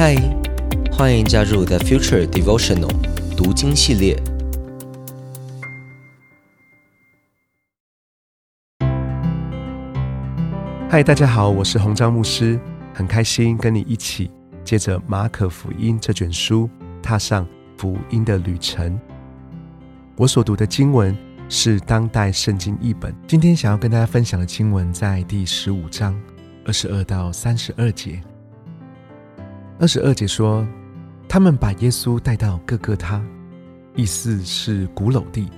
嗨，欢迎加入 The Future Devotional 读经系列。嗨，大家好，我是洪章牧师，很开心跟你一起接着马可福音这卷书，踏上福音的旅程。我所读的经文是当代圣经译本，今天想要跟大家分享的经文在第十五章二十二到三十二节。二十二节说，他们把耶稣带到各个他，意思是古楼地，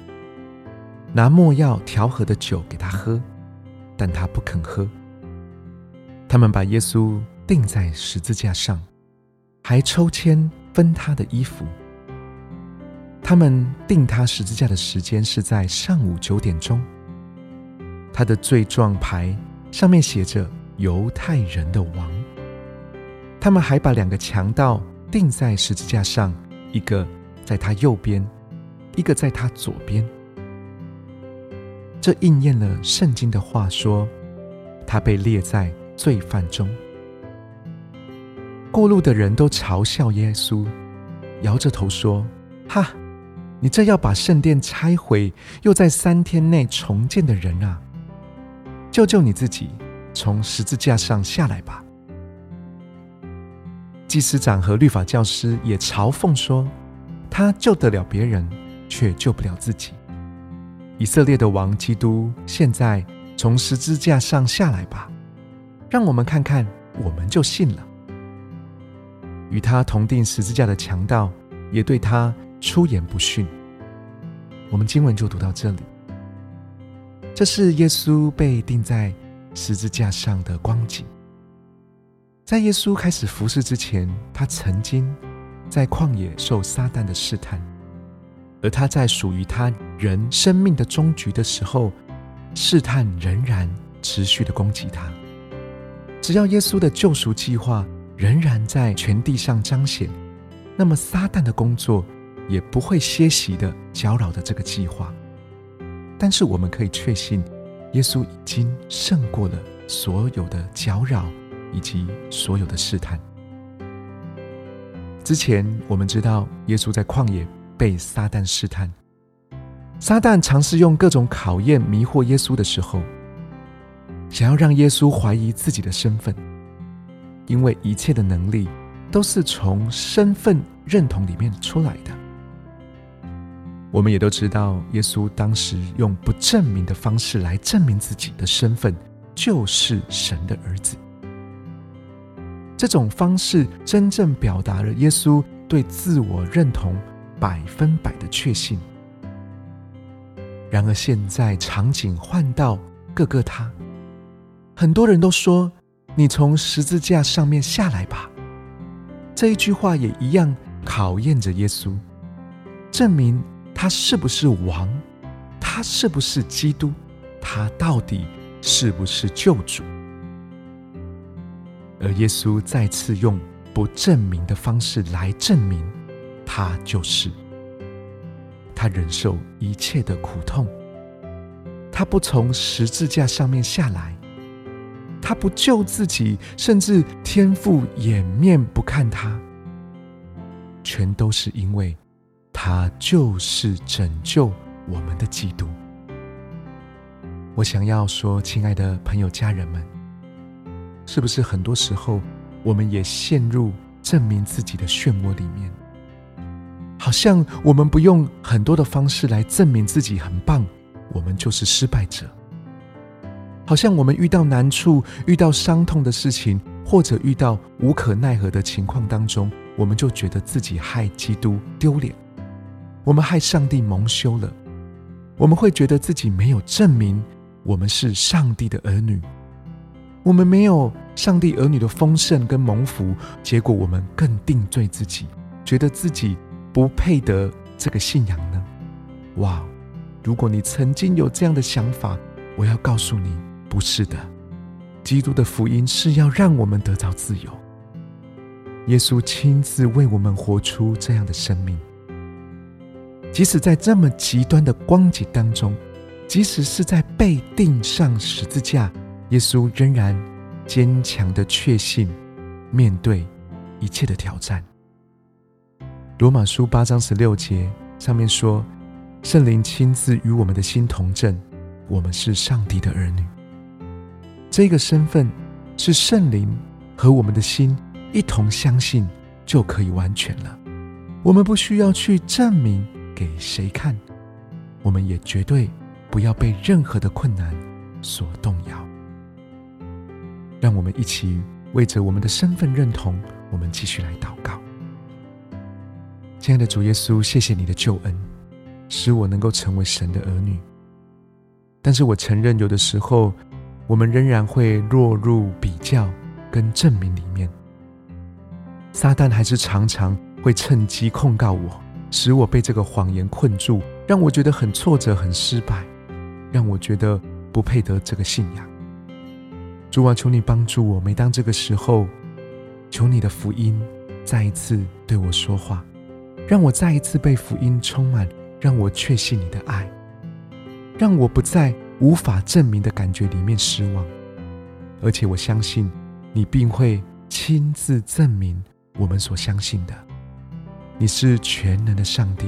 拿墨药调和的酒给他喝，但他不肯喝。他们把耶稣钉在十字架上，还抽签分他的衣服。他们钉他十字架的时间是在上午九点钟。他的罪状牌上面写着“犹太人的王”。他们还把两个强盗钉在十字架上，一个在他右边，一个在他左边。这应验了圣经的话，说他被列在。罪犯中，过路的人都嘲笑耶稣，摇着头说：“哈，你这要把圣殿拆毁，又在三天内重建的人啊！救救你自己，从十字架上下来吧！”祭司长和律法教师也嘲讽说：“他救得了别人，却救不了自己。以色列的王基督，现在从十字架上下来吧！”让我们看看，我们就信了。与他同定十字架的强盗也对他出言不逊。我们经文就读到这里。这是耶稣被钉在十字架上的光景。在耶稣开始服侍之前，他曾经在旷野受撒旦的试探，而他在属于他人生命的终局的时候，试探仍然持续的攻击他。只要耶稣的救赎计划仍然在全地上彰显，那么撒旦的工作也不会歇息的搅扰的这个计划。但是我们可以确信，耶稣已经胜过了所有的搅扰以及所有的试探。之前我们知道，耶稣在旷野被撒旦试探，撒旦尝试用各种考验迷惑耶稣的时候。想要让耶稣怀疑自己的身份，因为一切的能力都是从身份认同里面出来的。我们也都知道，耶稣当时用不证明的方式来证明自己的身份，就是神的儿子。这种方式真正表达了耶稣对自我认同百分百的确信。然而，现在场景换到各个他。很多人都说：“你从十字架上面下来吧。”这一句话也一样考验着耶稣，证明他是不是王，他是不是基督，他到底是不是救主。而耶稣再次用不证明的方式来证明，他就是。他忍受一切的苦痛，他不从十字架上面下来。他不救自己，甚至天父掩面不看他，全都是因为他就是拯救我们的基督。我想要说，亲爱的朋友、家人们，是不是很多时候我们也陷入证明自己的漩涡里面？好像我们不用很多的方式来证明自己很棒，我们就是失败者。好像我们遇到难处、遇到伤痛的事情，或者遇到无可奈何的情况当中，我们就觉得自己害基督丢脸，我们害上帝蒙羞了，我们会觉得自己没有证明我们是上帝的儿女，我们没有上帝儿女的丰盛跟蒙福，结果我们更定罪自己，觉得自己不配得这个信仰呢？哇！如果你曾经有这样的想法，我要告诉你。不是的，基督的福音是要让我们得到自由。耶稣亲自为我们活出这样的生命，即使在这么极端的光景当中，即使是在被钉上十字架，耶稣仍然坚强的确信，面对一切的挑战。罗马书八章十六节上面说：“圣灵亲自与我们的心同证，我们是上帝的儿女。”这个身份是圣灵和我们的心一同相信就可以完全了。我们不需要去证明给谁看，我们也绝对不要被任何的困难所动摇。让我们一起为着我们的身份认同，我们继续来祷告。亲爱的主耶稣，谢谢你的救恩，使我能够成为神的儿女。但是我承认，有的时候。我们仍然会落入比较跟证明里面，撒旦还是常常会趁机控告我，使我被这个谎言困住，让我觉得很挫折、很失败，让我觉得不配得这个信仰。主啊，求你帮助我，每当这个时候，求你的福音再一次对我说话，让我再一次被福音充满，让我确信你的爱，让我不再。无法证明的感觉里面失望，而且我相信你并会亲自证明我们所相信的。你是全能的上帝，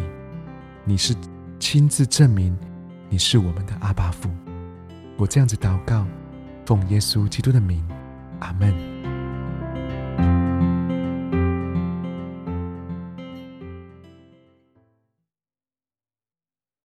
你是亲自证明你是我们的阿爸父。我这样子祷告，奉耶稣基督的名，阿门。